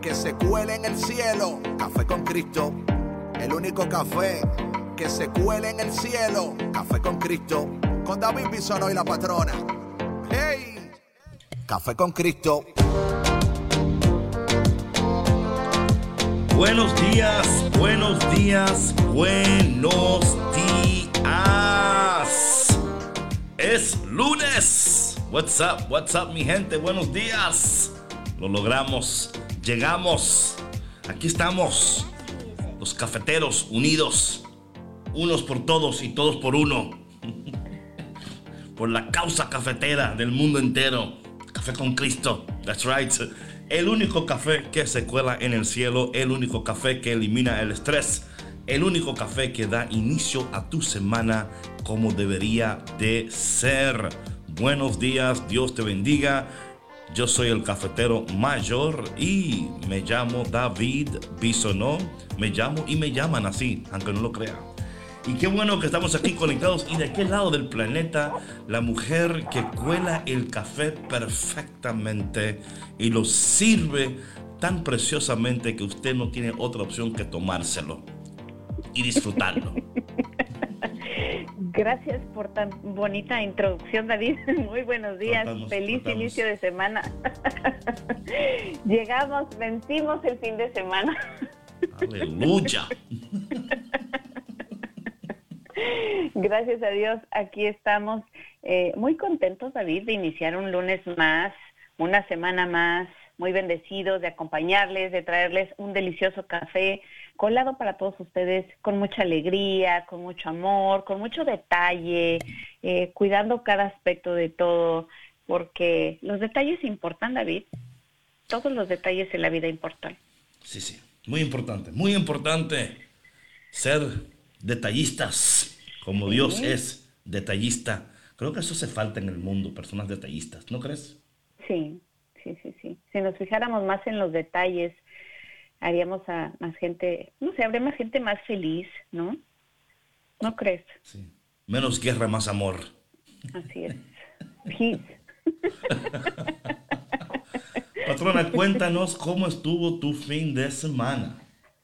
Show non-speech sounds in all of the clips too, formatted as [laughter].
que se cuele en el cielo. Café con Cristo, el único café que se cuele en el cielo. Café con Cristo, con David Bisono y la patrona. ¡Hey! Café con Cristo. Buenos días, buenos días, buenos días. Es lunes. What's up, what's up, mi gente? Buenos días. Lo logramos llegamos. Aquí estamos, los cafeteros unidos, unos por todos y todos por uno. [laughs] por la causa cafetera del mundo entero. Café con Cristo, that's right. El único café que se cuela en el cielo, el único café que elimina el estrés, el único café que da inicio a tu semana como debería de ser. Buenos días, Dios te bendiga. Yo soy el cafetero mayor y me llamo David Bisonó. Me llamo y me llaman así, aunque no lo crean. Y qué bueno que estamos aquí conectados. Y de aquel lado del planeta, la mujer que cuela el café perfectamente y lo sirve tan preciosamente que usted no tiene otra opción que tomárselo y disfrutarlo. Gracias por tan bonita introducción, David. [laughs] Muy buenos días. Feliz inicio de semana. [laughs] Llegamos, vencimos el fin de semana. Aleluya. [laughs] Gracias a Dios, aquí estamos eh, muy contentos, David, de iniciar un lunes más, una semana más, muy bendecidos de acompañarles, de traerles un delicioso café colado para todos ustedes con mucha alegría, con mucho amor, con mucho detalle, eh, cuidando cada aspecto de todo, porque los detalles importan, David. Todos los detalles en la vida importan. Sí, sí, muy importante, muy importante ser detallistas, como Dios es detallista. Creo que eso se falta en el mundo, personas detallistas, ¿no crees? Sí, sí, sí, sí. Si nos fijáramos más en los detalles, haríamos a más gente, no sé, habría más gente más feliz, ¿no? ¿No crees? Sí. Menos guerra, más amor. Así es. Peace. [laughs] Patrona, cuéntanos cómo estuvo tu fin de semana.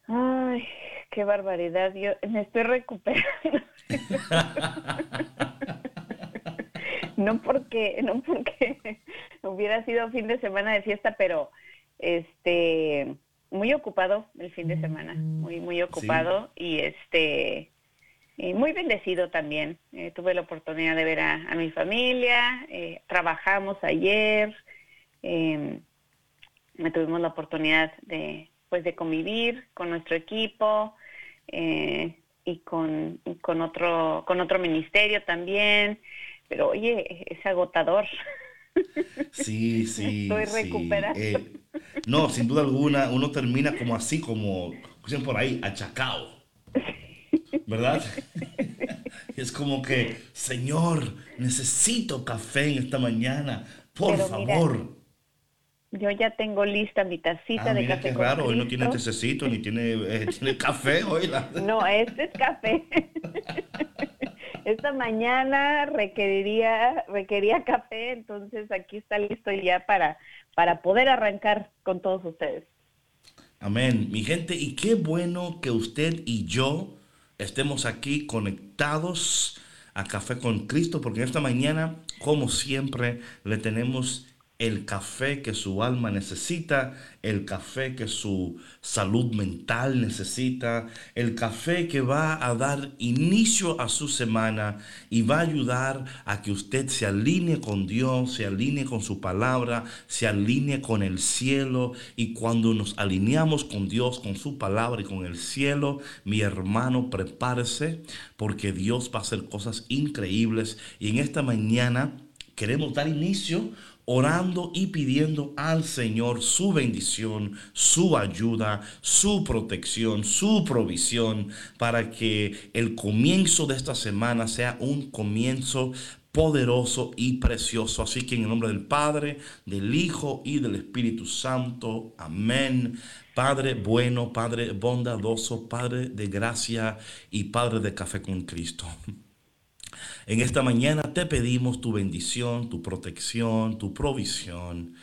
Ay, qué barbaridad. Yo me estoy recuperando. [laughs] no porque, no porque hubiera sido fin de semana de fiesta, pero este muy ocupado el fin de semana, muy, muy ocupado y este muy bendecido también. Eh, tuve la oportunidad de ver a, mi familia, eh, trabajamos ayer, eh, tuvimos la oportunidad de pues de convivir con nuestro equipo eh, y con, con otro con otro ministerio también. Pero oye, es agotador. [laughs] Sí, sí. Estoy recuperando. Eh, no, sin duda alguna, uno termina como así, como dicen por ahí, achacado. ¿Verdad? [laughs] es como que, Señor, necesito café en esta mañana. Por favor. yo ya tengo lista mi tacita ah, de mira café. Qué raro, hoy no tiene tececito ni tiene, eh, tiene café hoy. [laughs] No, este es café. [laughs] esta mañana requeriría, requería café, entonces aquí está listo ya para, para poder arrancar con todos ustedes. Amén, mi gente, y qué bueno que usted y yo estemos aquí conectados a Café con Cristo, porque esta mañana, como siempre, le tenemos el café que su alma necesita, el café que su salud mental necesita, el café que va a dar inicio a su semana y va a ayudar a que usted se alinee con Dios, se alinee con su palabra, se alinee con el cielo. Y cuando nos alineamos con Dios, con su palabra y con el cielo, mi hermano, prepárese porque Dios va a hacer cosas increíbles. Y en esta mañana queremos dar inicio orando y pidiendo al Señor su bendición, su ayuda, su protección, su provisión, para que el comienzo de esta semana sea un comienzo poderoso y precioso. Así que en el nombre del Padre, del Hijo y del Espíritu Santo. Amén. Padre bueno, Padre bondadoso, Padre de gracia y Padre de café con Cristo. En esta mañana te pedimos tu bendición, tu protección, tu provisión.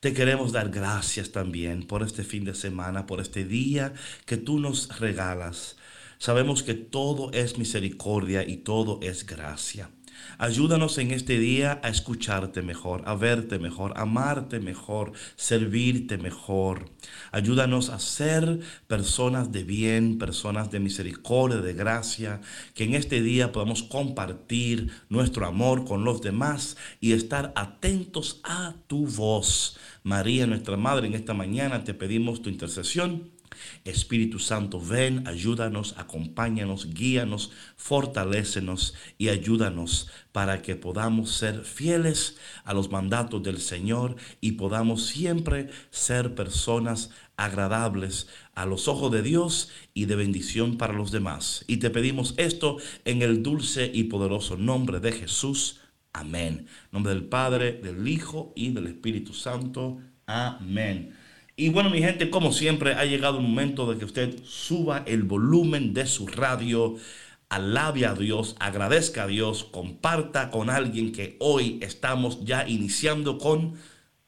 Te queremos dar gracias también por este fin de semana, por este día que tú nos regalas. Sabemos que todo es misericordia y todo es gracia. Ayúdanos en este día a escucharte mejor, a verte mejor, amarte mejor, servirte mejor. Ayúdanos a ser personas de bien, personas de misericordia, de gracia, que en este día podamos compartir nuestro amor con los demás y estar atentos a tu voz. María, nuestra Madre, en esta mañana te pedimos tu intercesión Espíritu Santo, ven, ayúdanos, acompáñanos, guíanos, fortalécenos y ayúdanos para que podamos ser fieles a los mandatos del Señor y podamos siempre ser personas agradables a los ojos de Dios y de bendición para los demás. Y te pedimos esto en el dulce y poderoso nombre de Jesús. Amén. Nombre del Padre, del Hijo y del Espíritu Santo. Amén. Y bueno, mi gente, como siempre, ha llegado el momento de que usted suba el volumen de su radio, alabe a Dios, agradezca a Dios, comparta con alguien que hoy estamos ya iniciando con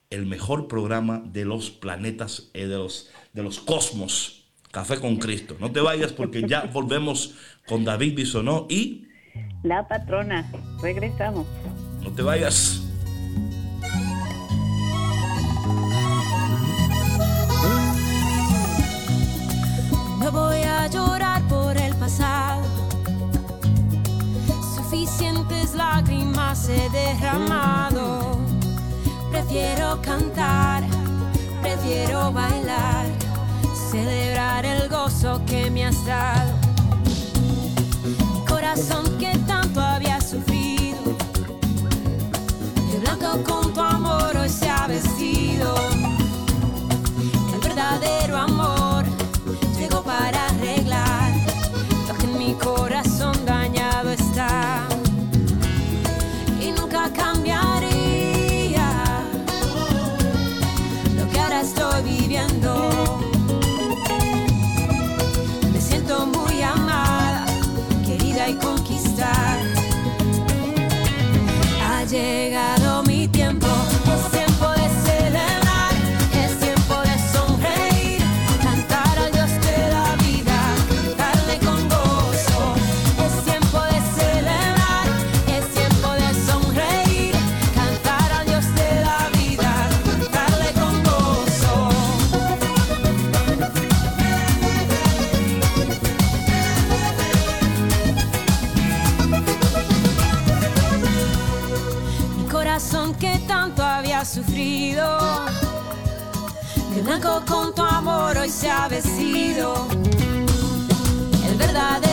el mejor programa de los planetas, eh, de, los, de los cosmos, Café con Cristo. No te vayas porque ya [laughs] volvemos con David Bisonó y... La patrona, regresamos. No te vayas. Derramado. Prefiero cantar, prefiero bailar, celebrar el gozo que me has dado. Corazón que tanto había sufrido, el blanco con tu amor hoy se ha vestido. Se ha vestido. El verdadero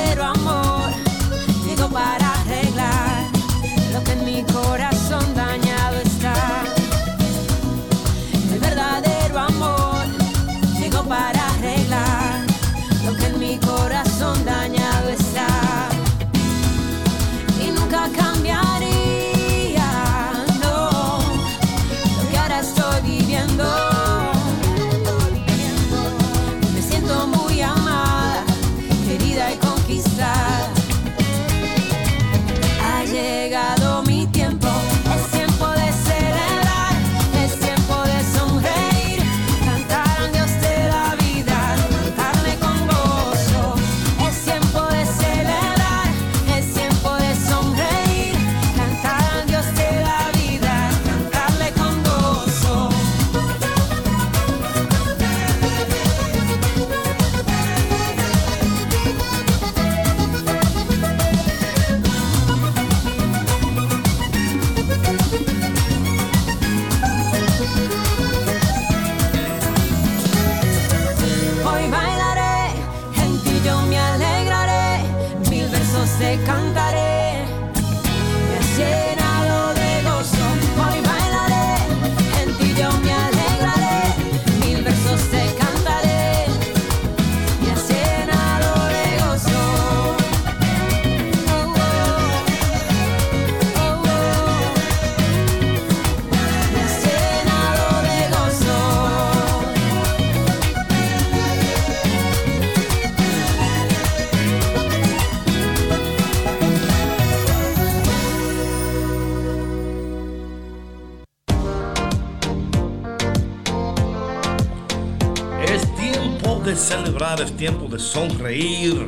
celebrar, es tiempo de sonreír.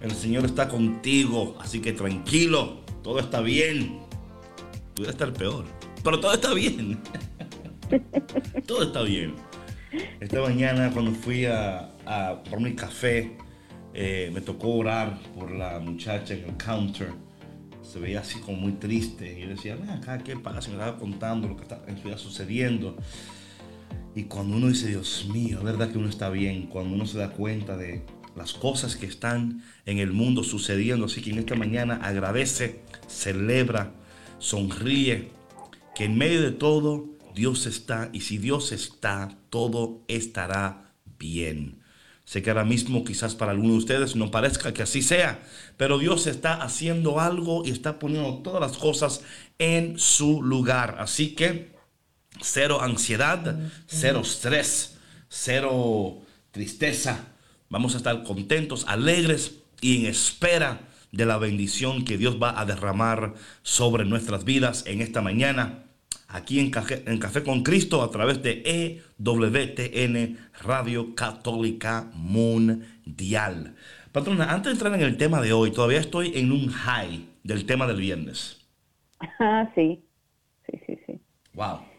El Señor está contigo, así que tranquilo, todo está bien. Puede estar peor, pero todo está bien. [laughs] todo está bien. Esta mañana cuando fui a, por mi café, eh, me tocó orar por la muchacha en el counter. Se veía así como muy triste. Y yo decía, acá, ¿qué pasa? Me estaba contando lo que está, sucediendo. Y cuando uno dice, Dios mío, verdad que uno está bien, cuando uno se da cuenta de las cosas que están en el mundo sucediendo. Así que en esta mañana agradece, celebra, sonríe, que en medio de todo Dios está y si Dios está, todo estará bien. Sé que ahora mismo quizás para algunos de ustedes no parezca que así sea, pero Dios está haciendo algo y está poniendo todas las cosas en su lugar. Así que cero ansiedad, cero estrés, cero tristeza. Vamos a estar contentos, alegres y en espera de la bendición que Dios va a derramar sobre nuestras vidas en esta mañana aquí en Café, en Café con Cristo a través de EWTN Radio Católica Mundial. Patrona, antes de entrar en el tema de hoy, todavía estoy en un high del tema del viernes. Ah, sí, sí, sí, sí. Wow.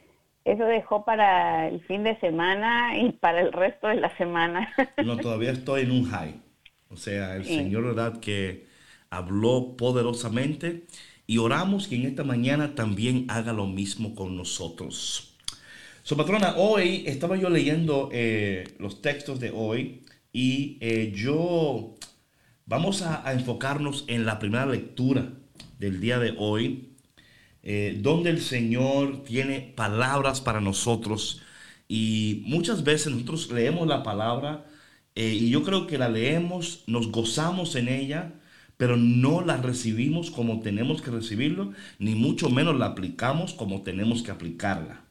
Eso dejó para el fin de semana y para el resto de la semana. [laughs] no, todavía estoy en un high. O sea, el Señor, ¿verdad? Que habló poderosamente y oramos que en esta mañana también haga lo mismo con nosotros. So, patrona, hoy estaba yo leyendo eh, los textos de hoy y eh, yo vamos a, enfocarnos en la primera lectura del día de hoy, eh, donde el Señor tiene palabras para nosotros y muchas veces nosotros leemos la palabra y yo creo que la leemos, nos gozamos en ella, pero no la recibimos como tenemos que recibirlo, ni mucho menos la aplicamos como tenemos que aplicarla.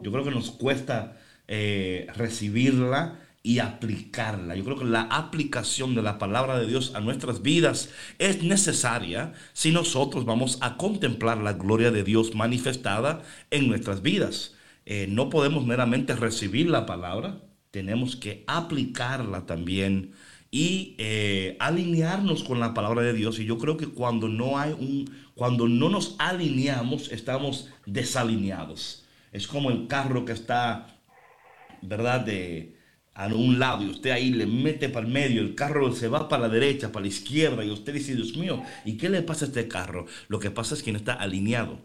Yo creo que nos cuesta eh, recibirla y aplicarla. Yo creo que la aplicación de la palabra de Dios a nuestras vidas es necesaria si nosotros vamos a contemplar la gloria de Dios manifestada en nuestras vidas. Eh, no podemos meramente recibir la palabra, tenemos que aplicarla también y eh, alinearnos con la palabra de Dios. Y yo creo que cuando no hay un, cuando no nos alineamos, estamos desalineados. Es como el carro que está, ¿verdad? De a un lado y usted ahí le mete para el medio, el carro se va para la derecha, para la izquierda y usted dice, Dios mío, ¿y qué le pasa a este carro? Lo que pasa es que no está alineado.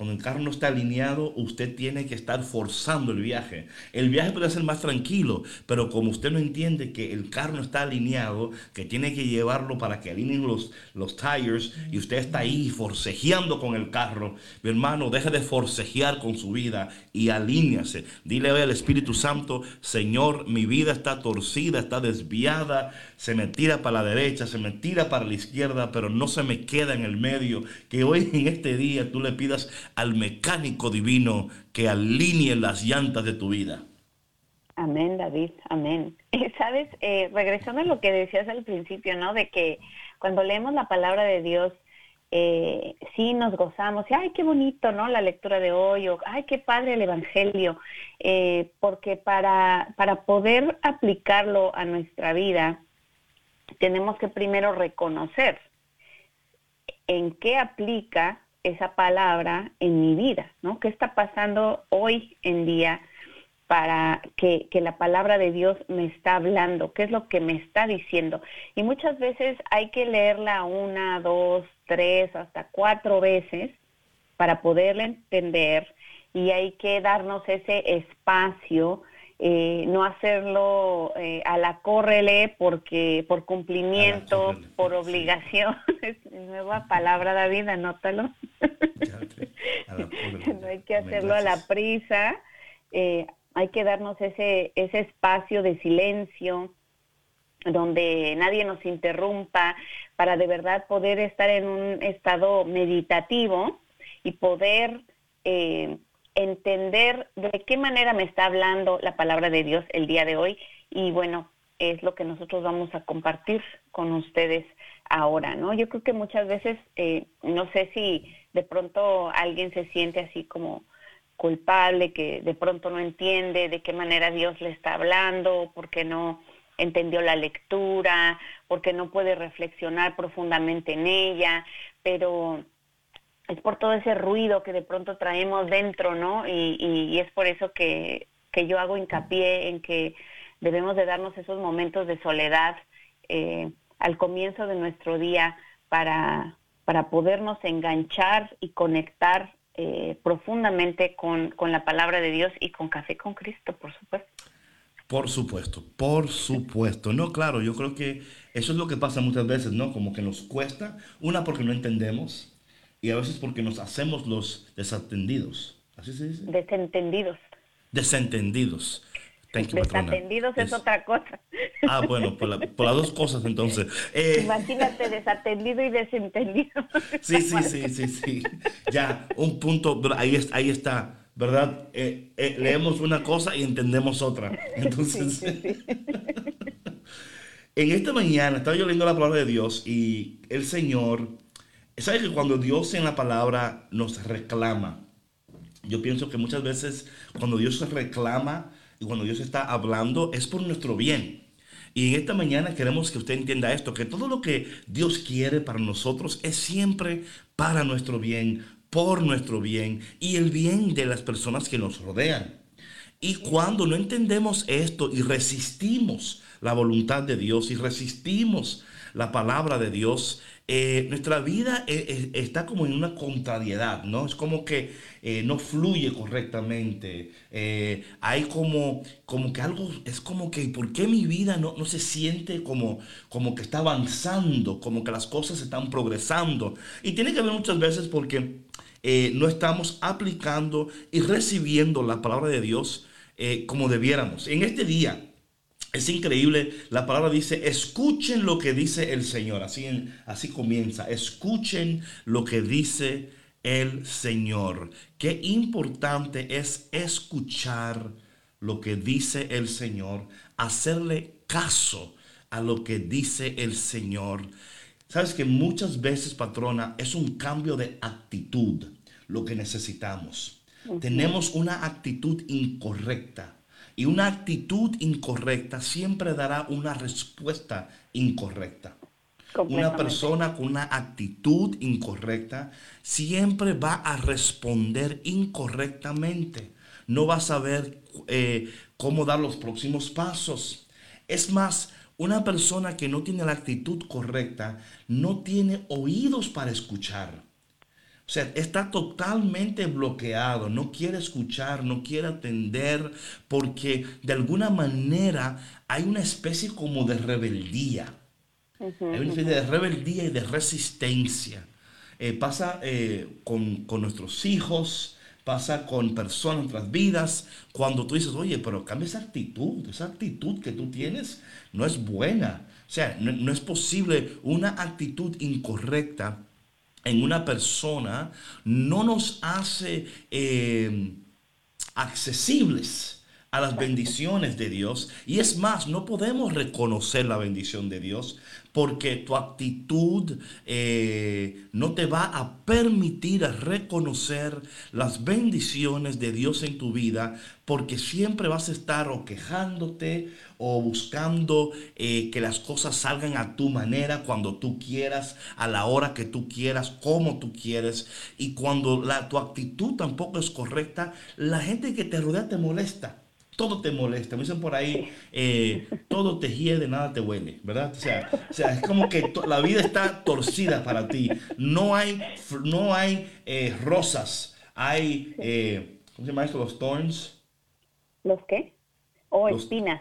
Cuando el carro no está alineado, usted tiene que estar forzando el viaje. El viaje puede ser más tranquilo, pero como usted no entiende que el carro no está alineado, que tiene que llevarlo para que alineen los, los tires y usted está ahí forcejeando con el carro, mi hermano, deje de forcejear con su vida y alíñase. Dile hoy al Espíritu Santo, Señor, mi vida está torcida, está desviada, se me tira para la derecha, se me tira para la izquierda, pero no se me queda en el medio. Que hoy en este día tú le pidas al mecánico divino que alinee las llantas de tu vida. Amén, David, amén. [laughs] Sabes, eh, regresando a lo que decías al principio, ¿no? De que cuando leemos la palabra de Dios, eh, sí nos gozamos, y ay, qué bonito, ¿no? La lectura de hoy, o ay, qué padre el Evangelio, eh, porque para, para poder aplicarlo a nuestra vida, tenemos que primero reconocer en qué aplica esa palabra en mi vida, ¿no? ¿Qué está pasando hoy en día para que, que, la palabra de Dios me está hablando? ¿Qué es lo que me está diciendo? Y muchas veces hay que leerla una, dos, tres, hasta cuatro veces para poderla entender y hay que darnos ese espacio eh, no hacerlo eh, a la córrele porque por cumplimiento, por obligación, [laughs] es nueva palabra David, anótalo. [laughs] no hay que hacerlo a la prisa, eh, hay que darnos ese, ese espacio de silencio donde nadie nos interrumpa para de verdad poder estar en un estado meditativo y poder eh, entender de qué manera me está hablando la palabra de Dios el día de hoy y bueno, es lo que nosotros vamos a compartir con ustedes ahora, ¿no? Yo creo que muchas veces, eh, no sé si de pronto alguien se siente así como culpable, que de pronto no entiende de qué manera Dios le está hablando, porque no entendió la lectura, porque no puede reflexionar profundamente en ella, pero es por todo ese ruido que de pronto traemos dentro, ¿no? Y, es por eso que, yo hago hincapié en que debemos de darnos esos momentos de soledad eh, al comienzo de nuestro día para, para podernos enganchar y conectar eh, profundamente con, con la palabra de Dios y con Café con Cristo, por supuesto. Por supuesto, por supuesto. No, claro, yo creo que eso es lo que pasa muchas veces, ¿no? Como que nos cuesta, una porque no entendemos y a veces porque nos hacemos los desatendidos. ¿Así se dice? Desentendidos. Desentendidos. Desatendidos es, otra cosa. Ah, bueno, por, las dos cosas entonces. Eh, Imagínate desatendido y desentendido. [laughs] Sí, sí, sí, sí, sí. Ya, un punto, ahí, ahí está, ¿verdad? Eh, eh, leemos una cosa y entendemos otra. Entonces, [laughs] en esta mañana estaba yo leyendo la palabra de Dios y el Señor, ¿sabe que cuando Dios en la palabra nos reclama? Yo pienso que muchas veces cuando Dios se reclama, y cuando Dios está hablando es por nuestro bien. Y en esta mañana queremos que usted entienda esto, que todo lo que Dios quiere para nosotros es siempre para nuestro bien, por nuestro bien y el bien de las personas que nos rodean. Y cuando no entendemos esto y resistimos la voluntad de Dios y resistimos la palabra de Dios, eh, nuestra vida eh, eh, está como en una contrariedad, ¿no? Es como que no fluye correctamente. hay como, como que algo, es como que, ¿por qué mi vida no, no se siente como, como que está avanzando, como que las cosas están progresando? Y tiene que ver muchas veces porque no estamos aplicando y recibiendo la palabra de Dios como debiéramos. En este día, es increíble, la palabra dice, escuchen lo que dice el Señor. Así, así comienza, escuchen lo que dice el Señor. Qué importante es escuchar lo que dice el Señor, hacerle caso a lo que dice el Señor. Sabes que muchas veces, patrona, es un cambio de actitud lo que necesitamos. Tenemos una actitud incorrecta y una actitud incorrecta siempre dará una respuesta incorrecta. Una persona con una actitud incorrecta siempre va a responder incorrectamente. No va a saber eh, cómo dar los próximos pasos. Es más, una persona que no tiene la actitud correcta no tiene oídos para escuchar. O sea, está totalmente bloqueado, no quiere escuchar, no quiere atender, porque de alguna manera hay una especie como de rebeldía. Hay una especie de rebeldía y de resistencia. Eh, pasa eh, con, nuestros hijos, pasa con personas en nuestras vidas, cuando tú dices, oye, pero cambia esa actitud, esa actitud que tú tienes no es buena. O sea, no, no es posible una actitud incorrecta en una persona no nos hace eh, accesibles a las bendiciones de Dios. Y es más, no podemos reconocer la bendición de Dios porque tu actitud eh, no te va a permitir reconocer las bendiciones de Dios en tu vida porque siempre vas a estar o quejándote o buscando eh, que las cosas salgan a tu manera, cuando tú quieras, a la hora que tú quieras, como tú quieres. Y cuando la, tu actitud tampoco es correcta, la gente que te rodea te molesta todo te molesta. Me dicen por ahí, eh, todo te hiede, nada te huele, ¿verdad? O sea, es como que la vida está torcida para ti. No hay, no hay eh, rosas, hay, eh, ¿cómo se llama esto? Los thorns. ¿Los qué? O espinas.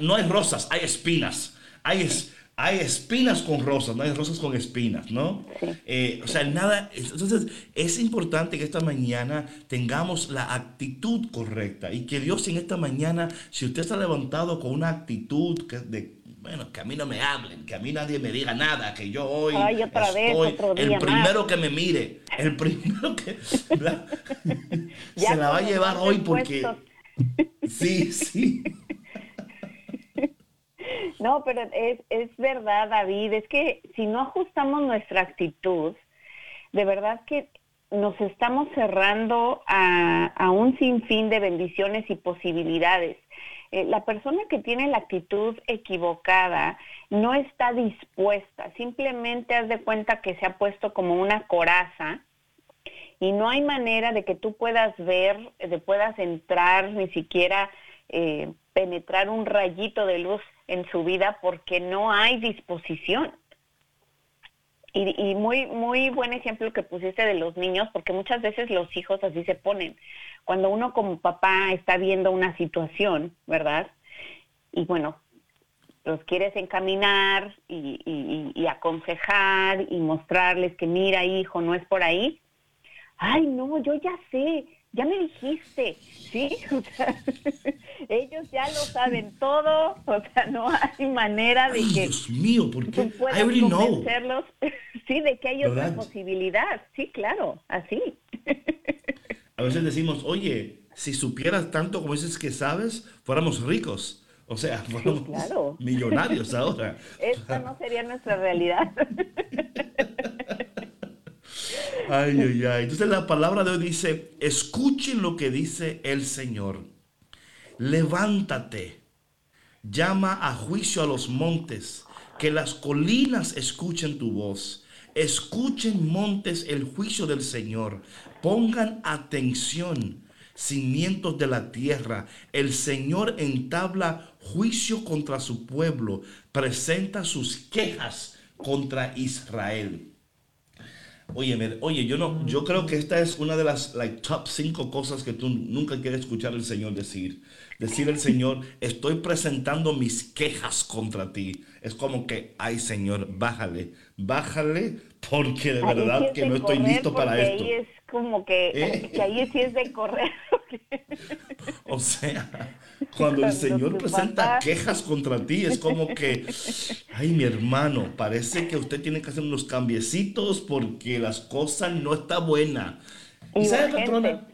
no hay rosas, hay espinas. Hay, hay espinas con rosas, no hay rosas con espinas, ¿no? Eh, o sea, nada, entonces es importante que esta mañana tengamos la actitud correcta y que Dios en esta mañana, si usted está levantado con una actitud que de, bueno, que a mí no me hablen, que a mí nadie me diga nada, que yo hoy estoy el primero que me mire, el [laughs] primero que se la va a llevar hoy porque... Sí, sí. [laughs] No, pero es, es verdad, David, es que si no ajustamos nuestra actitud, de verdad que nos estamos cerrando a, a un sinfín de bendiciones y posibilidades. eh, la persona que tiene la actitud equivocada no está dispuesta, simplemente haz de cuenta que se ha puesto como una coraza y no hay manera de que tú puedas ver, de puedas entrar, ni siquiera eh, penetrar un rayito de luz en su vida porque no hay disposición. Y, y, muy, muy buen ejemplo que pusiste de los niños, porque muchas veces los hijos así se ponen. Cuando uno como papá está viendo una situación, ¿verdad? Y bueno, los quieres encaminar y, y, y aconsejar y mostrarles que mira, hijo, no es por ahí. Ay, no, yo ya sé, ya me dijiste, ¿sí? [laughs] O sea, ellos ya lo saben todo, o sea, no hay manera de Ay, que Dios mío, ¿por qué? I already know. convencerlos, [laughs] sí, de que hay otra ¿Verdad? posibilidad, sí, claro, así. A veces decimos, oye, si supieras tanto como dices que sabes, fuéramos ricos. O sea, fuéramos claro. millonarios ahora. [laughs] Esta no sería nuestra realidad. Ay, ay, ay. Entonces la palabra de hoy dice, escuchen lo que dice el Señor. Levántate, llama a juicio a los montes, que las colinas escuchen tu voz. Escuchen montes el juicio del Señor. Pongan atención, cimientos de la tierra. El Señor entabla juicio contra su pueblo, presenta sus quejas contra Israel. Oye, oye, yo no, yo creo que esta es una de las like, top cinco cosas que tú nunca quieres escuchar al Señor decir. Decir al Señor, estoy presentando mis quejas contra ti. Es como que, ay Señor, bájale, bájale, porque de Ahí verdad es que de no estoy listo para esto. Ahí es como que, ¿Eh? que ahí sí es de correr. [laughs] [laughs] O sea, cuando el Señor presenta quejas contra ti, es como que, ay, mi hermano, parece que usted tiene que hacer unos cambiecitos porque las cosas no está buena. Y sabe, Urgente. patrona,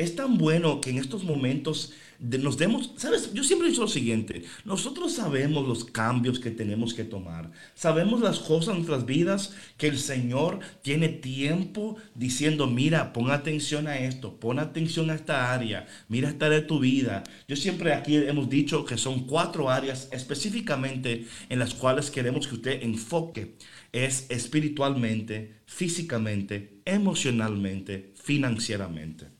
es tan bueno que en estos momentos nos demos, sabes, yo siempre he dicho lo siguiente, nosotros sabemos los cambios que tenemos que tomar, sabemos las cosas en nuestras vidas que el Señor tiene tiempo diciendo, mira, pon atención a esto, pon atención a esta área, mira esta área de tu vida. Yo siempre aquí hemos dicho que son cuatro áreas específicamente en las cuales queremos que usted enfoque. Es espiritualmente, físicamente, emocionalmente, financieramente.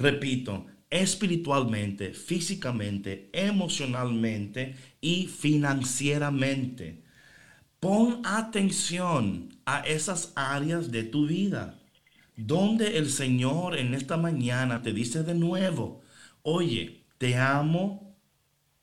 Repito, espiritualmente, físicamente, emocionalmente y financieramente. Pon atención a esas áreas de tu vida, donde el Señor en esta mañana te dice de nuevo, oye, te amo,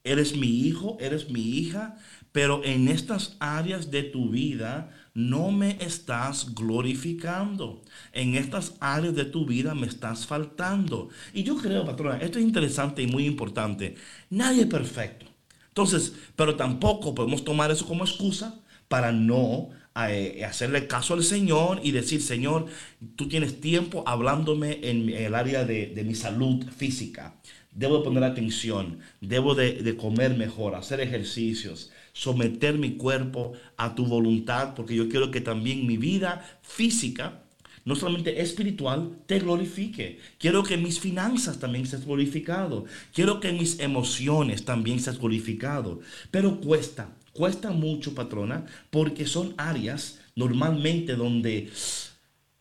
eres mi hijo, eres mi hija, pero en estas áreas de tu vida no me estás glorificando. En estas áreas de tu vida me estás faltando. Y yo creo, patrona, esto es interesante y muy importante. Nadie es perfecto. Entonces, pero tampoco podemos tomar eso como excusa para no eh, hacerle caso al Señor y decir, Señor, tú tienes tiempo hablándome en el área de, mi salud física. Debo poner atención, debo de, de comer mejor, hacer ejercicios, someter mi cuerpo a tu voluntad, porque yo quiero que también mi vida física, no solamente espiritual, te glorifique. Quiero que mis finanzas también sean glorificado. Quiero que mis emociones también sean glorificado. Pero cuesta, cuesta mucho, patrona, porque son áreas normalmente donde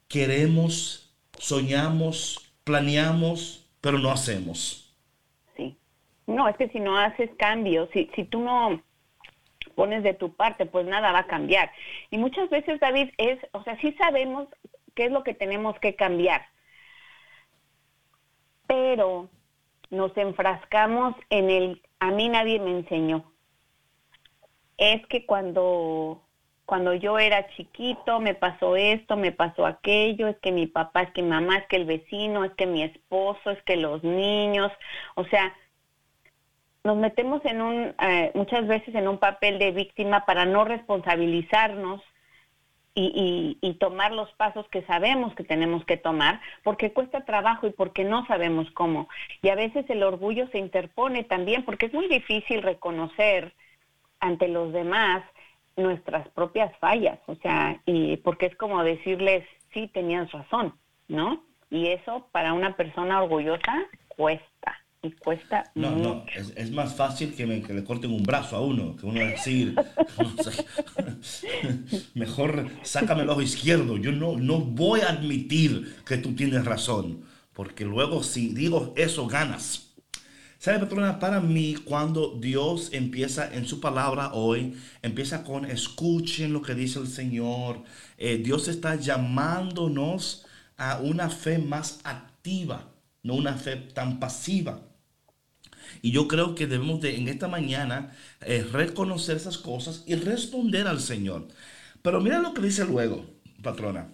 queremos, soñamos, planeamos, pero no hacemos. Sí. No, es que si no haces cambios, si, si tú no pones de tu parte, pues nada va a cambiar. Y muchas veces, David, es, o sea, sí sabemos qué es lo que tenemos que cambiar, pero nos enfrascamos en el, a mí nadie me enseñó. Es que cuando, cuando yo era chiquito me pasó esto, me pasó aquello, es que mi papá, es que mi mamá, es que el vecino, es que mi esposo, es que los niños, o sea, nos metemos en un, eh, muchas veces en un papel de víctima para no responsabilizarnos y, tomar los pasos que sabemos que tenemos que tomar, porque cuesta trabajo y porque no sabemos cómo. Y a veces el orgullo se interpone también, porque es muy difícil reconocer ante los demás nuestras propias fallas, o sea, y porque es como decirles, sí, tenías razón, ¿no? Y eso para una persona orgullosa cuesta y cuesta No, mucho. no, es, es más fácil que, me- que le corten un brazo a uno, que uno decir, [laughs] mejor sácame el ojo izquierdo. Yo no, no voy a admitir que tú tienes razón, porque luego si digo eso, ganas. ¿Sabe, patrona? Para mí, cuando Dios empieza en su palabra hoy, empieza con escuchen lo que dice el Señor. Eh, Dios está llamándonos a una fe más activa, no una fe tan pasiva. Y yo creo que debemos de en esta mañana eh, reconocer esas cosas y responder al Señor. Pero mira lo que dice luego, patrona.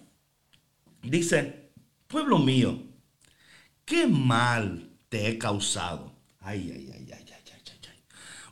Dice, pueblo mío, ¿qué mal te he causado? Ay, ay, ay, ay, ay, ay, ay, ay.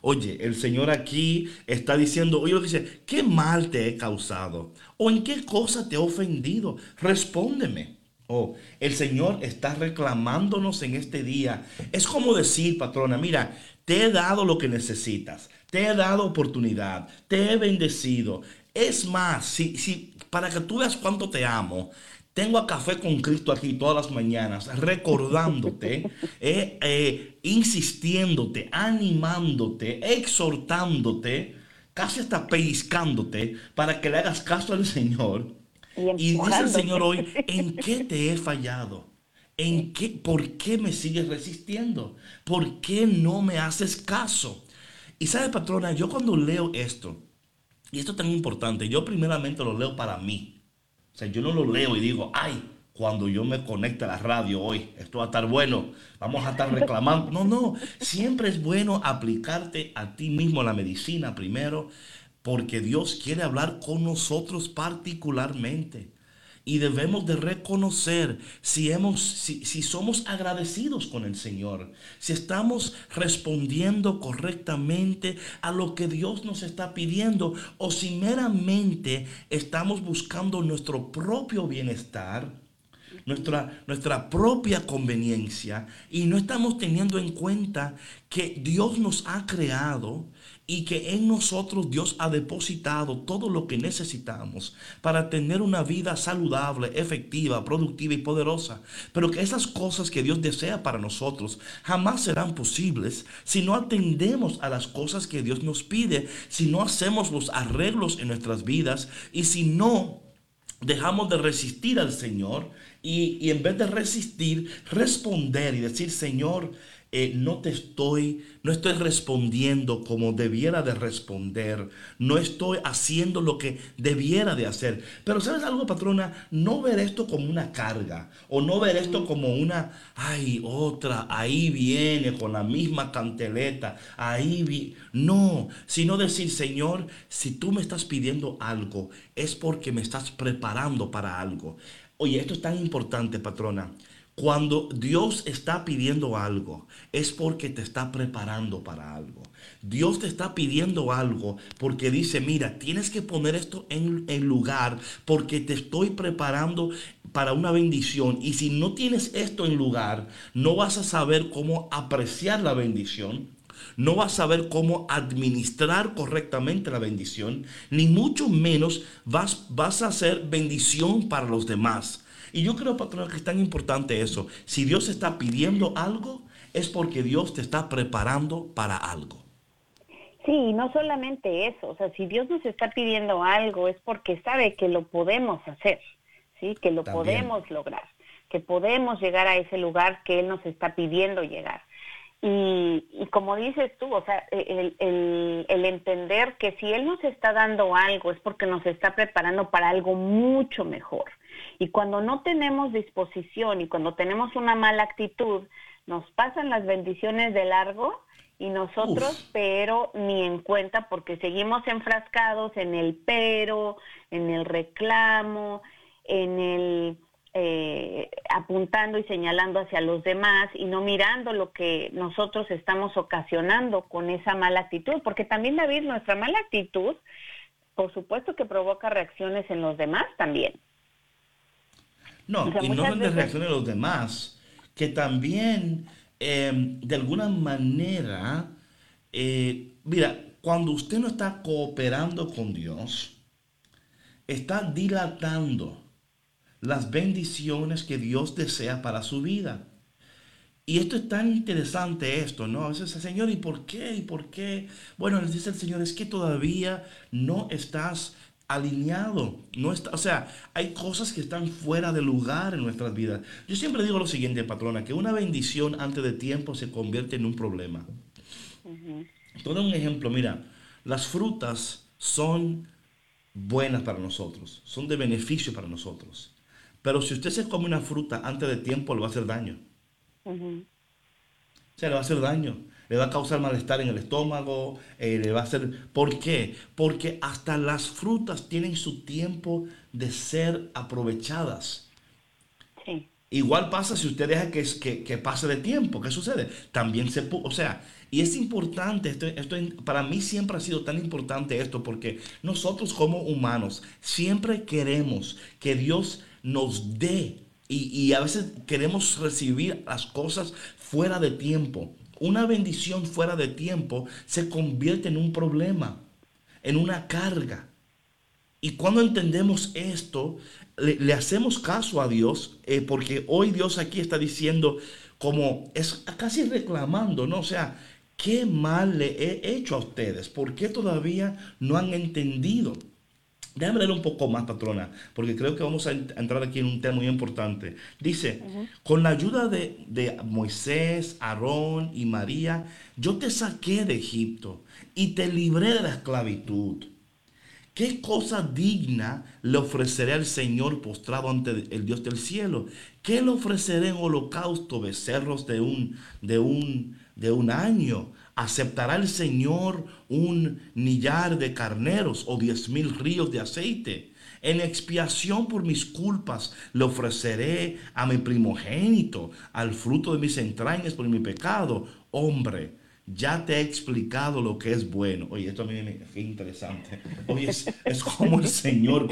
Oye, el Señor aquí está diciendo, oye, dice, ¿qué mal te he causado? ¿O en qué cosa te he ofendido? Respóndeme. Oh, el Señor está reclamándonos en este día. Es como decir, patrona, mira, te he dado lo que necesitas, te he dado oportunidad, te he bendecido. Es más, si, si, para que tú veas cuánto te amo, tengo a Café con Cristo aquí todas las mañanas, recordándote, [laughs] eh, eh, insistiéndote, animándote, exhortándote, casi hasta pellizcándote para que le hagas caso al Señor. Y Y dice el. Señor hoy, ¿en [laughs] qué te he fallado? ¿En qué, ¿Por qué me sigues resistiendo? ¿Por qué no me haces caso? Y sabe, patrona, yo cuando leo esto, y esto es tan importante, yo primeramente lo leo para mí. O sea, yo no lo leo y digo, ay, cuando yo me conecte a la radio hoy, esto va a estar bueno, vamos a estar reclamando. No, no, siempre es bueno aplicarte a ti mismo la medicina primero, porque Dios quiere hablar con nosotros particularmente. Y debemos de reconocer si, hemos, si, si somos agradecidos con el Señor, si estamos respondiendo correctamente a lo que Dios nos está pidiendo o si meramente estamos buscando nuestro propio bienestar nuestra, nuestra propia conveniencia y no estamos teniendo en cuenta que Dios nos ha creado y que en nosotros Dios ha depositado todo lo que necesitamos para tener una vida saludable, efectiva, productiva y poderosa. Pero que esas cosas que Dios desea para nosotros jamás serán posibles si no atendemos a las cosas que Dios nos pide, si no hacemos los arreglos en nuestras vidas y si no dejamos de resistir al Señor y, en vez de resistir, responder y decir, Señor, eh, no te estoy, no estoy respondiendo como debiera de responder, no estoy haciendo lo que debiera de hacer. Pero sabes algo, patrona, no ver esto como una carga o no ver esto como una, ay, otra, ahí viene con la misma canteleta, ahí vi, no, sino decir, Señor, si tú me estás pidiendo algo, es porque me estás preparando para algo. Oye, esto es tan importante, patrona. Cuando Dios está pidiendo algo, es porque te está preparando para algo. Dios te está pidiendo algo porque dice, mira, tienes que poner esto en, en lugar porque te estoy preparando para una bendición. Y si no tienes esto en lugar, no vas a saber cómo apreciar la bendición. No vas a saber cómo administrar correctamente la bendición, ni mucho menos vas, vas a hacer bendición para los demás. Y yo creo, patrón, que es tan importante eso. Si Dios está pidiendo algo, es porque Dios te está preparando para algo. Sí, y no solamente eso, o sea, si Dios nos está pidiendo algo es porque sabe que lo podemos hacer, ¿sí? Que lo También. podemos lograr, que podemos llegar a ese lugar que Él nos está pidiendo llegar. Y, y como dices tú, o sea, el, el- el entender que si Él nos está dando algo es porque nos está preparando para algo mucho mejor. Y cuando no tenemos disposición y cuando tenemos una mala actitud, nos pasan las bendiciones de largo y nosotros, Uf. pero ni en cuenta porque seguimos enfrascados en el pero, en el reclamo, en el eh, apuntando y señalando hacia los demás y no mirando lo que nosotros estamos ocasionando con esa mala actitud, porque también David, nuestra mala actitud, por supuesto que provoca reacciones en los demás también. No, O sea, y no son de reacciones de los demás, que también eh, de alguna manera, eh, mira, cuando usted no está cooperando con Dios, está dilatando las bendiciones que Dios desea para su vida. Y esto es tan interesante esto, ¿no? A veces, Señor, ¿y por qué? ¿Y por qué? Bueno, les dice el Señor, es que todavía no estás alineado. No está, o sea, hay cosas que están fuera de lugar en nuestras vidas. Yo siempre digo lo siguiente, patrona, que una bendición antes de tiempo se convierte en un problema. Todo un ejemplo, mira, las frutas son buenas para nosotros, son de beneficio para nosotros. Pero si usted se come una fruta antes de tiempo, le va a hacer daño. O sea, le va a hacer daño le va a causar malestar en el estómago, eh, le va a hacer... ¿Por qué? Porque hasta las frutas tienen su tiempo de ser aprovechadas. Sí. Igual pasa si usted deja que, que, pase de tiempo. ¿Qué sucede? También se... O sea, y es importante, esto, esto, para mí siempre ha sido tan importante esto, porque nosotros como humanos siempre queremos que Dios nos dé y, y a veces queremos recibir las cosas fuera de tiempo una bendición fuera de tiempo se convierte en un problema, en una carga. Y cuando entendemos esto, le, hacemos caso a Dios, eh, porque hoy Dios aquí está diciendo, como es casi reclamando, ¿no? O sea, ¿qué mal le he hecho a ustedes? ¿Por qué todavía no han entendido? Déjame leer un poco más, patrona, porque creo que vamos a entrar aquí en un tema muy importante. Dice, con la ayuda de, de, Moisés, Aarón y María, yo te saqué de Egipto y te libré de la esclavitud. ¿Qué cosa digna le ofreceré al Señor postrado ante el Dios del cielo? ¿Qué le ofreceré en holocausto, becerros de un, de un, de un año? ¿Aceptará el Señor un millar de carneros o diez mil ríos de aceite? En expiación por mis culpas le ofreceré a mi primogénito, al fruto de mis entrañas por mi pecado. Hombre, ya te he explicado lo que es bueno. Oye, esto a mí me es interesante. Oye, es, como el Señor,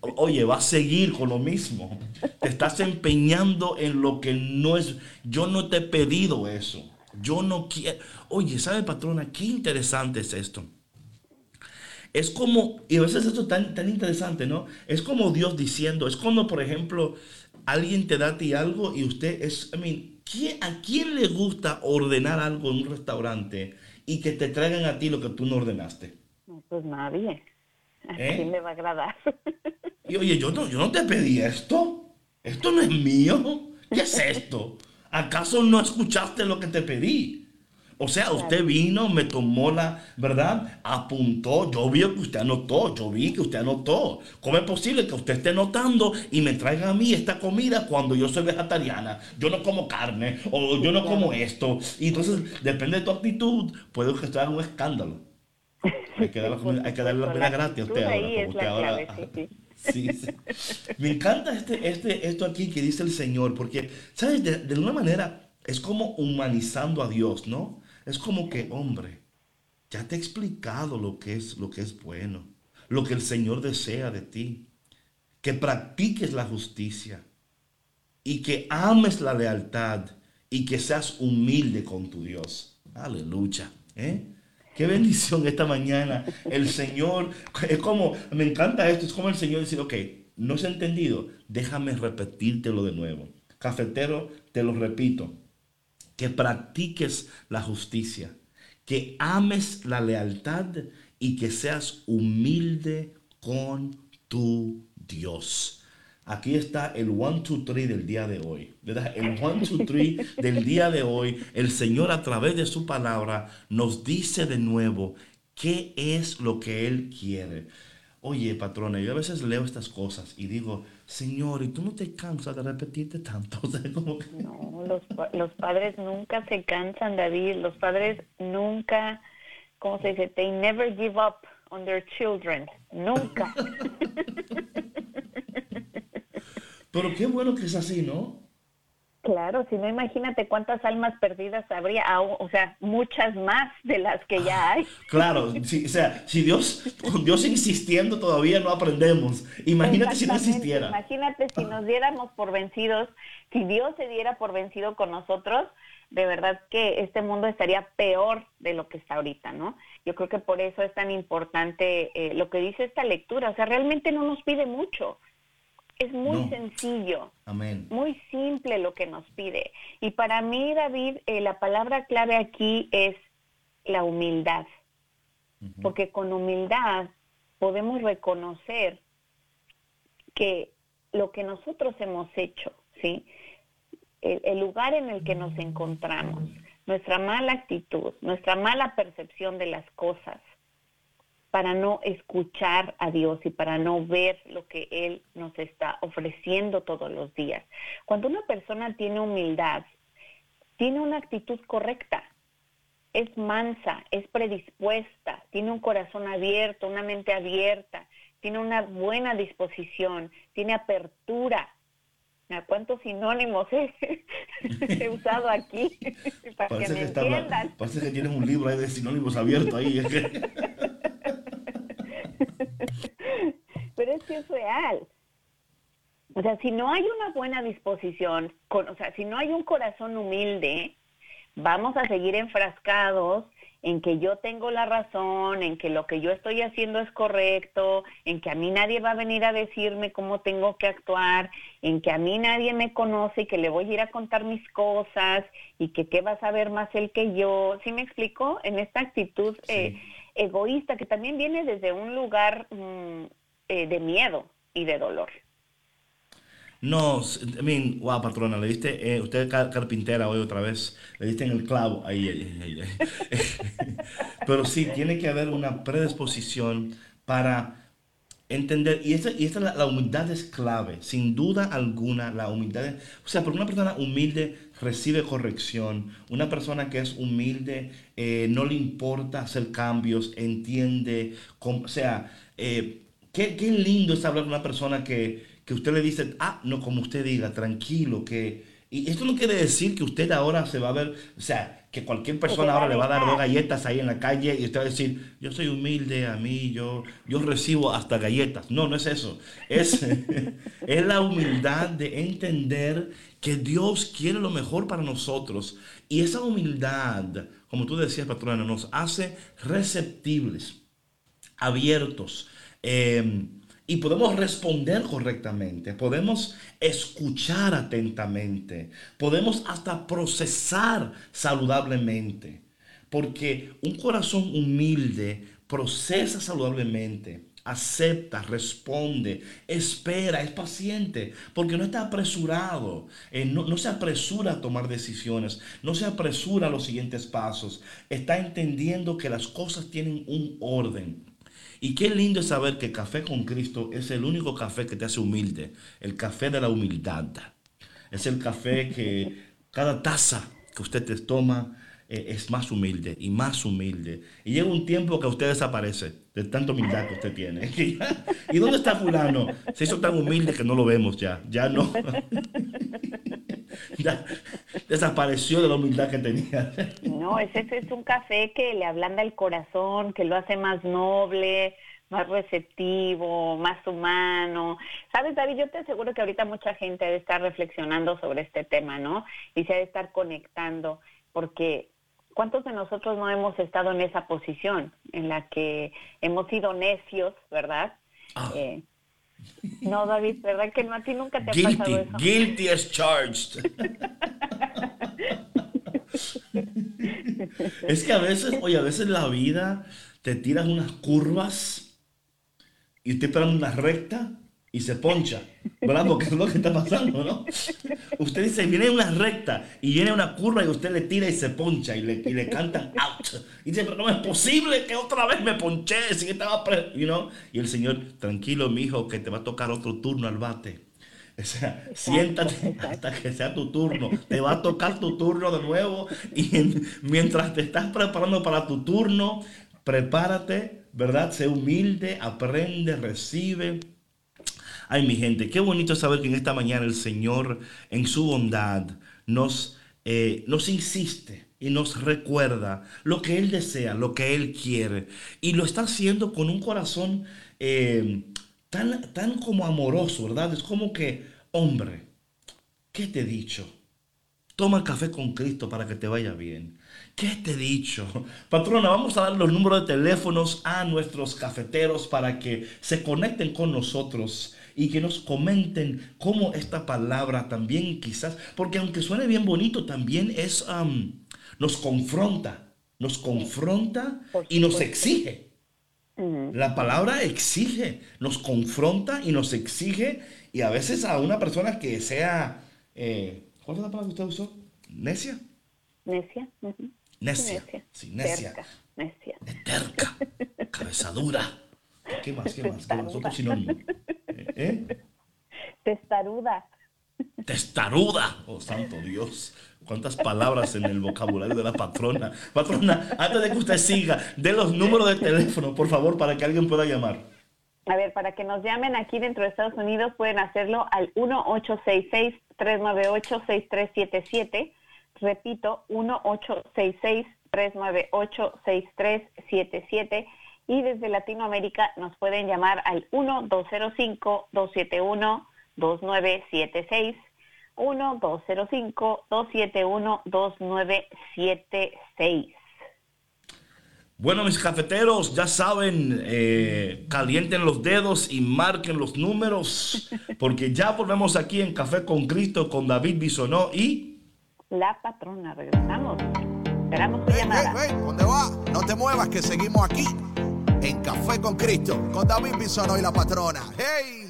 oye, va a seguir con lo mismo. Te estás empeñando en lo que no es. Yo no te he pedido eso. Yo no quiero. Oye, ¿sabe, patrona? Qué interesante es esto. Es como, y a veces esto es tan, tan interesante, ¿no? Es como Dios diciendo, es como, por ejemplo, alguien te da a ti algo y usted es, I mean, ¿a quién le gusta ordenar algo en un restaurante y que te traigan a ti lo que tú no ordenaste? Pues nadie. ¿A ¿Eh? quién le va a agradar? Y oye, yo no, yo no te pedí esto. Esto no es mío. ¿Qué es esto? ¿Acaso no escuchaste lo que te pedí? O sea, usted vino, me tomó la, ¿verdad? Apuntó, yo vi que usted anotó, yo vi que usted anotó. ¿Cómo es posible que usted esté notando y me traiga a mí esta comida cuando yo soy vegetariana? Yo no como carne o yo no como esto. Y entonces, depende de tu actitud, puede gestar un escándalo. Hay que, darle, hay que darle la pena gratis a usted ahora. Sí, sí. Me encanta este, este, esto aquí que dice el Señor, porque, ¿sabes? De, de una manera es como humanizando a Dios, ¿no? Es como que, hombre, ya te he explicado lo que es lo que es bueno, lo que el Señor desea de ti, que practiques la justicia y que ames la lealtad y que seas humilde con tu Dios. Aleluya. ¿eh? Qué bendición esta mañana. El Señor, es como, me encanta esto, es como el Señor decir, ok, no has entendido, déjame repetírtelo de nuevo. Cafetero, te lo repito que practiques la justicia, que ames la lealtad y que seas humilde con tu Dios. Aquí está el 1, 2, 3 del día de hoy. ¿verdad? El 1, 2, 3 del día de hoy, el Señor a través de su palabra nos dice de nuevo qué es lo que Él quiere. Oye, patrona, yo a veces leo estas cosas y digo, Señor, ¿y tú no te cansas de repetirte tanto? [laughs] No, los, los padres nunca se cansan, David. Los padres nunca, ¿cómo se dice? They never give up on their children. Nunca. [laughs] Pero qué bueno que es así, ¿no? Claro, si no, imagínate cuántas almas perdidas habría, o sea, muchas más de las que ya hay. [laughs] Claro, o sea, si Dios, con Dios insistiendo todavía no aprendemos. Imagínate si no existiera. Imagínate si nos diéramos por vencidos, si Dios se diera por vencido con nosotros, de verdad que este mundo estaría peor de lo que está ahorita, ¿no? Yo creo que por eso es tan importante eh, lo que dice esta lectura, o sea, realmente no nos pide mucho Es muy No. sencillo. Amén. muy simple lo que nos pide. Y para mí, David, eh, la palabra clave aquí es la humildad, porque con humildad podemos reconocer que lo que nosotros hemos hecho, ¿sí? El, el lugar en el que nos encontramos, nuestra mala actitud, nuestra mala percepción de las cosas, para no escuchar a Dios y para no ver lo que Él nos está ofreciendo todos los días. Cuando una persona tiene humildad, tiene una actitud correcta, es mansa, es predispuesta, tiene un corazón abierto, una mente abierta, tiene una buena disposición, tiene apertura. ¿A ¿Cuántos sinónimos he, [laughs] he usado aquí [laughs] para que Parece me que, está habla- entiendan? parece que tienes un libro ahí de sinónimos abierto ahí. [laughs] es que- Pero es que es real. O sea, si no hay una buena disposición, con, o sea, si no hay un corazón humilde, vamos a seguir enfrascados en que yo tengo la razón, en que lo que yo estoy haciendo es correcto, en que a mí nadie va a venir a decirme cómo tengo que actuar, en que a mí nadie me conoce y que le voy a ir a contar mis cosas y que qué va a saber más él que yo. ¿Sí me explico? En esta actitud eh, egoísta que también viene desde un lugar mm, eh, de miedo y de dolor. No, I mean, wow, patrona, le diste, eh, usted carpintera hoy otra vez, le diste en el clavo, ahí. [laughs] Pero sí, tiene que haber una predisposición para entender, y esta, y esta la, humildad es clave, sin duda alguna, la humildad, o sea, porque una persona humilde recibe corrección, una persona que es humilde eh, no le importa hacer cambios, entiende, cómo- o sea, eh, qué, qué lindo es hablar con una persona que, que usted le dice, ah, no, como usted diga, tranquilo, que... Y esto no quiere decir que usted ahora se va a ver, o sea, que cualquier persona ahora le va a dar dos galletas ahí en la calle y usted va a decir, yo soy humilde, a mí, yo, yo recibo hasta galletas. No, no es eso. Es, [laughs] es la humildad de entender que Dios quiere lo mejor para nosotros. Y esa humildad, como tú decías, patrona, nos hace receptibles abiertos eh, y podemos responder correctamente, podemos escuchar atentamente, podemos hasta procesar saludablemente, porque un corazón humilde procesa saludablemente. Acepta, responde, espera, es paciente, porque no está apresurado, eh, no, no se apresura a tomar decisiones, no se apresura a los siguientes pasos, está entendiendo que las cosas tienen un orden. Y qué lindo es saber que Café con Cristo es el único café que te hace humilde, el café de la humildad. Es el café que cada taza que usted te toma eh, es más humilde y más humilde. Y llega un tiempo que usted desaparece de tanta humildad que usted tiene. [laughs] ¿Y dónde está fulano? Se hizo tan humilde que no lo vemos ya. Ya no. [laughs] [laughs] Ya desapareció de la humildad que tenía. No, ese, es un café que le ablanda el corazón, que lo hace más noble, más receptivo, más humano. Sabes, David, yo te aseguro que ahorita mucha gente debe estar reflexionando sobre este tema, ¿no? Y se ha de estar conectando, porque ¿cuántos de nosotros no hemos estado en esa posición en la que hemos sido necios, verdad? Ah. Eh, no, David, ¿verdad que no? A ti nunca te ha pasado Guilty, eso. guilty as charged. [laughs] es que a veces, oye, a veces la vida te tiras unas curvas y usted esperando una recta y se poncha, ¿verdad? Porque es lo que está pasando, ¿no? Usted dice, viene una recta y viene una curva y usted le tira y se poncha y le, y le cantan out. Y dice, pero no es posible que otra vez me ponché, si estaba, pre-", you know? Y el Señor, tranquilo, mi hijo, que te va a tocar otro turno al bate. O sea, siéntate hasta que sea tu turno. Te va a tocar tu turno de nuevo. Y en- mientras te estás preparando para tu turno, prepárate, ¿verdad? Sé humilde, aprende, recibe. Ay, mi gente, qué bonito saber que en esta mañana el Señor, en su bondad, nos, eh, nos insiste y nos recuerda lo que Él desea, lo que Él quiere. Y lo está haciendo con un corazón eh, tan, tan como amoroso, ¿verdad? Es como que, hombre, ¿qué te he dicho? Toma café con Cristo para que te vaya bien. ¿Qué te he dicho? [laughs] Patrona, vamos a dar los números de teléfonos a nuestros cafeteros para que se conecten con nosotros y que nos comenten cómo esta palabra también quizás, porque aunque suene bien bonito, también es, nos confronta, nos confronta y nos exige. La palabra exige, nos confronta y nos exige, y a veces a una persona que sea, eh, ¿cuál es la palabra que usted usó? ¿Necia? Necia. Necia. Sí, necia. necia. Terca. Cabezadura. ¿Qué más? ¿Qué más? ¿Qué más? Otro sinónimo. ¿Eh? Testaruda. Testaruda. Oh, santo Dios. Cuántas palabras en el vocabulario de la patrona. Patrona, antes de que usted siga, de los números de teléfono, por favor, para que alguien pueda llamar. A ver, para que nos llamen aquí dentro de Estados Unidos, pueden hacerlo al 1866-398-6377. Repito, 1866-398-6377. Y desde Latinoamérica nos pueden llamar al 1205-271-2976 1-205-271-2976. Bueno, mis cafeteros, ya saben, eh, calienten los dedos y marquen los números, [laughs] porque ya volvemos aquí en Café con Cristo con David Bisonó y... La patrona, regresamos. Esperamos tu llamada. ¿Dónde va? No te muevas, que seguimos aquí en Café con Cristo con David Bisonó y la patrona. ¡Hey!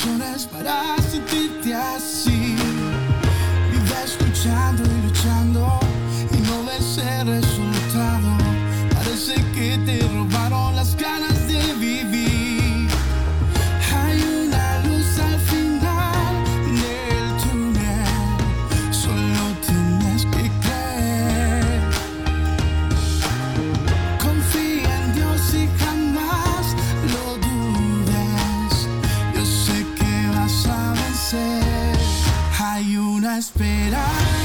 canciones para esperar.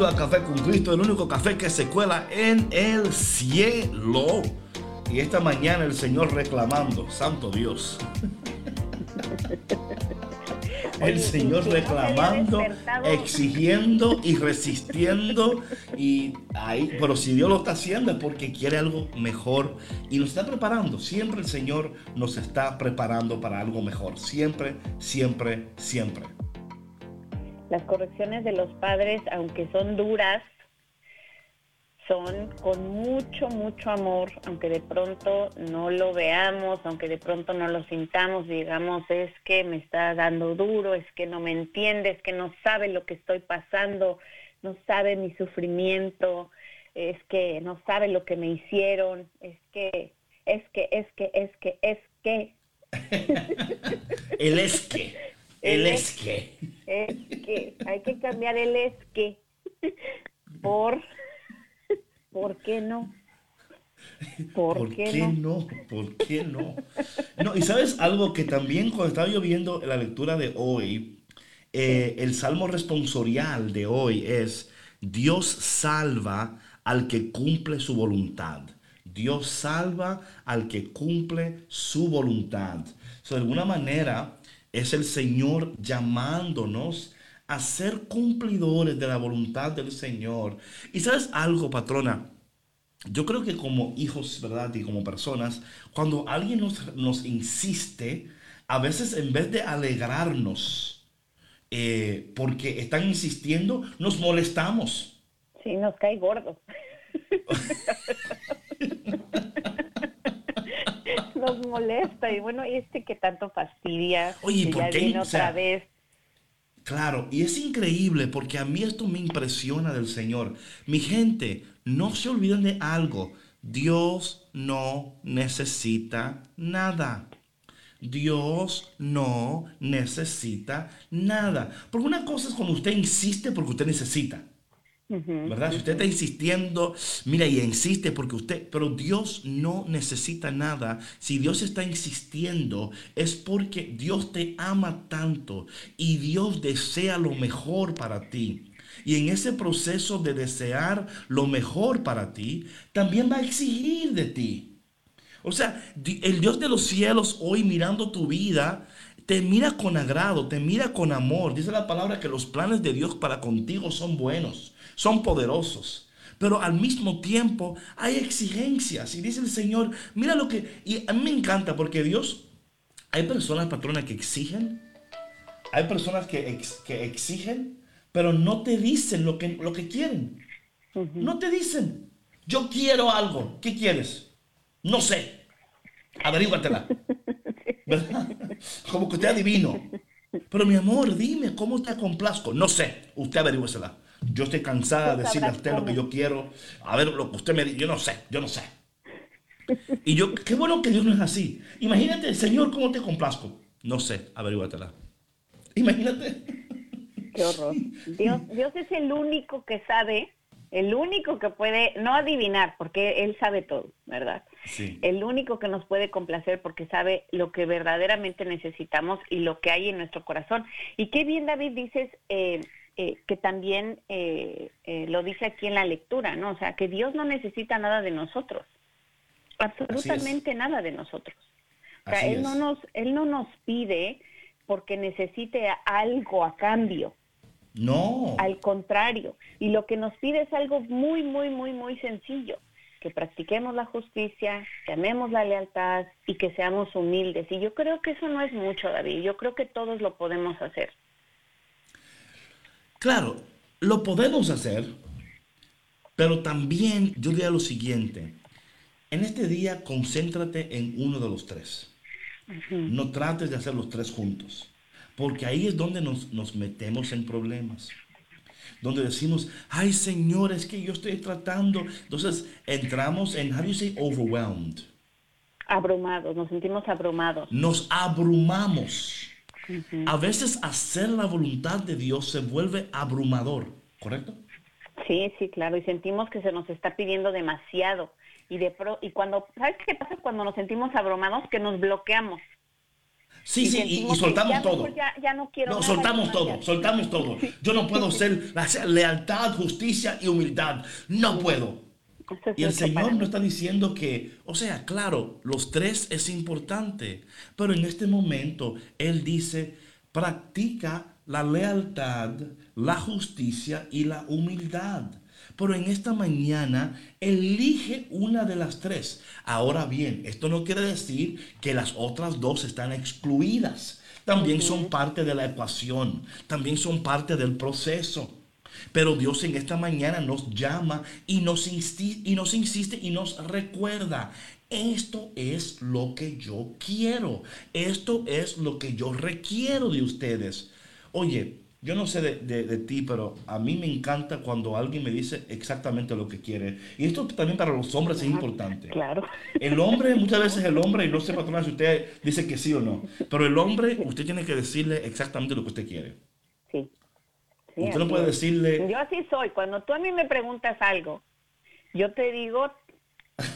Bienvenido a Café con Cristo, el único café que se cuela en el cielo. Y esta mañana el Señor reclamando, Santo Dios. [laughs] El Señor reclamando, exigiendo y resistiendo. Y ahí, pero si Dios lo está haciendo es porque quiere algo mejor y nos está preparando. Siempre el Señor nos está preparando para algo mejor. Siempre, siempre, siempre. Las correcciones de los padres, aunque son duras, son con mucho, mucho amor, aunque de pronto no lo veamos, aunque de pronto no lo sintamos, digamos, es que me está dando duro, es que no me entiende, es que no sabe lo que estoy pasando, no sabe mi sufrimiento, es que no sabe lo que me hicieron, es que, es que, es que, es que, es que. [laughs] el es que, el es que. Es que, hay que cambiar el es que por ¿Por qué no? ¿Por, qué, no? ¿Por qué no? No, y sabes algo que también cuando estaba yo viendo la lectura de hoy, eh, el salmo responsorial de hoy es, Dios salva al que cumple su voluntad. Dios salva al que cumple su voluntad. de alguna manera es el Señor llamándonos a ser cumplidores de la voluntad del Señor. Y sabes algo, patrona, yo creo que como hijos, ¿verdad? Y como personas, cuando alguien nos, nos insiste, a veces en vez de alegrarnos eh, porque están insistiendo, nos molestamos. Sí, nos cae gordo. [laughs] nos molesta y bueno, este que tanto fastidia. Oye, ¿por qué? otra vez Claro, y es increíble porque a mí esto me impresiona del Señor. Mi gente, no se olviden de algo. Dios no necesita nada. Dios no necesita nada. Porque una cosa es cuando usted insiste porque usted necesita. ¿Verdad? Si usted está insistiendo, mira, y insiste porque usted, pero Dios no necesita nada. Si Dios está insistiendo, es porque Dios te ama tanto y Dios desea lo mejor para ti. Y en ese proceso de desear lo mejor para ti, también va a exigir de ti. O sea, el Dios de los cielos hoy mirando tu vida, te mira con agrado, te mira con amor. Dice la palabra que los planes de Dios para contigo son buenos son poderosos. Pero al mismo tiempo hay exigencias. Y dice el Señor, mira lo que... Y a mí me encanta porque Dios, hay personas, patronas, que exigen. Hay personas que, que exigen, pero no te dicen lo que, lo que quieren. No te dicen, yo quiero algo. ¿Qué quieres? No sé. Averíguatela. [laughs] Como que usted adivino. Pero mi amor, dime, ¿cómo te complazco? No sé. Usted averíguesela. Yo estoy cansada de decirle a usted lo que yo quiero. A ver lo que usted me dice. Yo no sé, yo no sé. Y yo, qué bueno que Dios no es así. Imagínate, Señor, ¿cómo te complazco? No sé, averíguatela. Imagínate. Qué horror. Dios, Dios es el único que sabe, el único que puede, no adivinar, porque Él sabe todo, ¿verdad? Sí. El único que nos puede complacer porque sabe lo que verdaderamente necesitamos y lo que hay en nuestro corazón. Y qué bien, David, dices, eh, eh, que también eh, eh, lo dice aquí en la lectura, ¿no? O sea, que Dios no necesita nada de nosotros, absolutamente nada de nosotros. O sea, él no, nos, él no nos pide porque necesite algo a cambio. No. Al contrario, y lo que nos pide es algo muy, muy, muy, muy sencillo, que practiquemos la justicia, que amemos la lealtad y que seamos humildes. Y yo creo que eso no es mucho, David, yo creo que todos lo podemos hacer. Claro, lo podemos hacer, pero también yo diría lo siguiente. En este día concéntrate en uno de los tres. No trates de hacer los tres juntos, porque ahí es donde nos, nos metemos en problemas. Donde decimos, ay Señor, es que yo estoy tratando. Entonces entramos en, how do you say overwhelmed? Abrumados, nos sentimos abrumados. Nos abrumamos. A veces hacer la voluntad de Dios se vuelve abrumador, ¿correcto? Sí, sí, claro, y sentimos que se nos está pidiendo demasiado. Y, de pro, y cuando, ¿sabes qué pasa cuando nos sentimos abrumados? Que nos bloqueamos. Sí, sí, y, soltamos todo. Ya, no quiero. No, soltamos todo, soltamos todo. Yo no puedo ser la lealtad, justicia y humildad. No puedo. Y el Señor no está diciendo que, o sea, claro, los tres es importante, pero en este momento Él dice, practica la lealtad, la justicia y la humildad. Pero en esta mañana elige una de las tres. Ahora bien, esto no quiere decir que las otras dos están excluidas. También son parte de la ecuación, también son parte del proceso. Pero Dios en esta mañana nos llama y nos, y nos insiste y nos recuerda. Esto es lo que yo quiero. Esto es lo que yo requiero de ustedes. Oye, yo no sé de, ti, pero a mí me encanta cuando alguien me dice exactamente lo que quiere. Y esto también para los hombres es importante. Claro. El hombre, muchas veces el hombre, y no sé patrona si usted dice que sí o no, pero el hombre, usted tiene que decirle exactamente lo que usted quiere. Sí. usted no puede decirle... Yo así soy. Cuando tú a mí me preguntas algo, yo te digo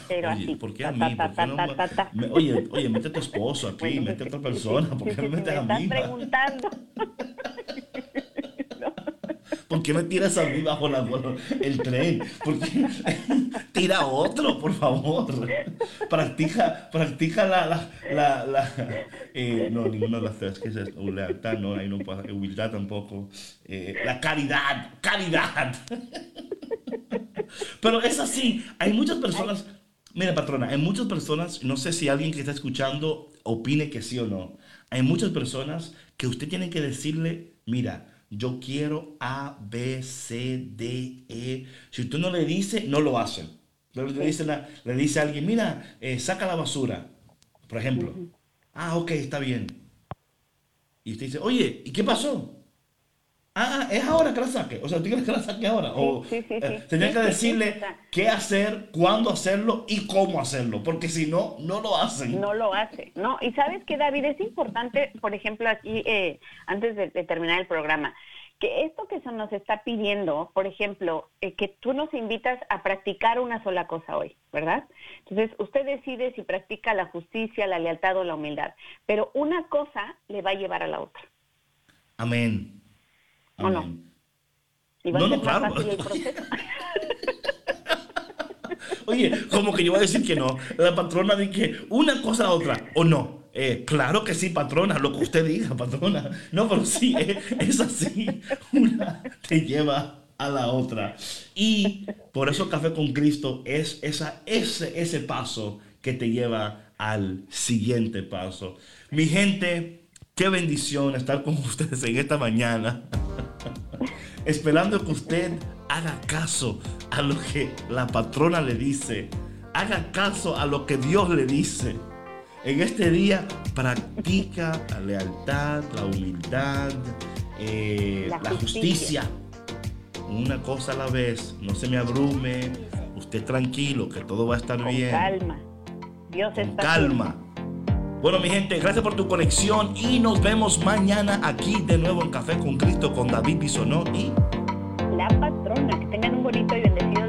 pero oye, así. ¿por qué a mí? no, oye, oye, mete a tu esposo [laughs] aquí, mete a otra [laughs] persona, ¿por qué me metes a mí? estás preguntando. [laughs] ¿Por qué me tiras a mí bajo la, el tren? ¿Por qué? [laughs] Tira otro, por favor. Practica, practica la, la, la, la eh, no, ninguna de las tres, que es lealtad, no, ahí no pasa, humildad tampoco. Eh, la caridad, caridad. Pero es así, hay muchas personas, mira patrona, hay muchas personas, no sé si alguien que está escuchando opine que sí o no, hay muchas personas que usted tiene que decirle, mira, yo quiero A, B, C, D, E. Si usted no le dice, no lo hace. Le dice, le dice a alguien, mira, eh, saca la basura, por ejemplo. Ah, ok, está bien. Y usted dice, oye, ¿y qué pasó? Ah, es ahora que la saque. O sea, ¿tú quieres que la saque ahora? O, sí, sí, eh, tenía que decirle qué hacer, cuándo hacerlo y cómo hacerlo, porque si no, no lo hacen. No lo hace, ¿no? Y sabes que, David, es importante, por ejemplo, aquí, eh, antes de, terminar el programa, que esto que se nos está pidiendo, por ejemplo, eh, que tú nos invitas a practicar una sola cosa hoy, ¿verdad? Entonces, usted decide si practica la justicia, la lealtad o la humildad, pero una cosa le va a llevar a la otra. Amén. ¿O no? ¿Y va no, a ser no, claro. fácil el proceso? [laughs] Oye, como que yo voy a decir que no. La patrona dice que una cosa a otra, o no. Eh, claro que sí, patrona, lo que usted diga, patrona. No, pero sí, eh, es así. Una te lleva a la otra. Y por eso Café con Cristo es esa, ese, ese paso que te lleva al siguiente paso. Mi gente, Qué bendición estar con [laughs] ustedes en esta mañana. [laughs] Esperando que usted haga caso a lo que la patrona le dice. Haga caso a lo que Dios le dice. En este día practica la lealtad, la humildad, eh, la, justicia. Una cosa a la vez. No se me abrume. Usted tranquilo, que todo va a estar bien. Calma. Dios con calma. Bueno, mi gente, gracias por tu conexión y nos vemos mañana aquí de nuevo en Café con Cristo con David Bisonó y la patrona. Que tengan un bonito y bendecido.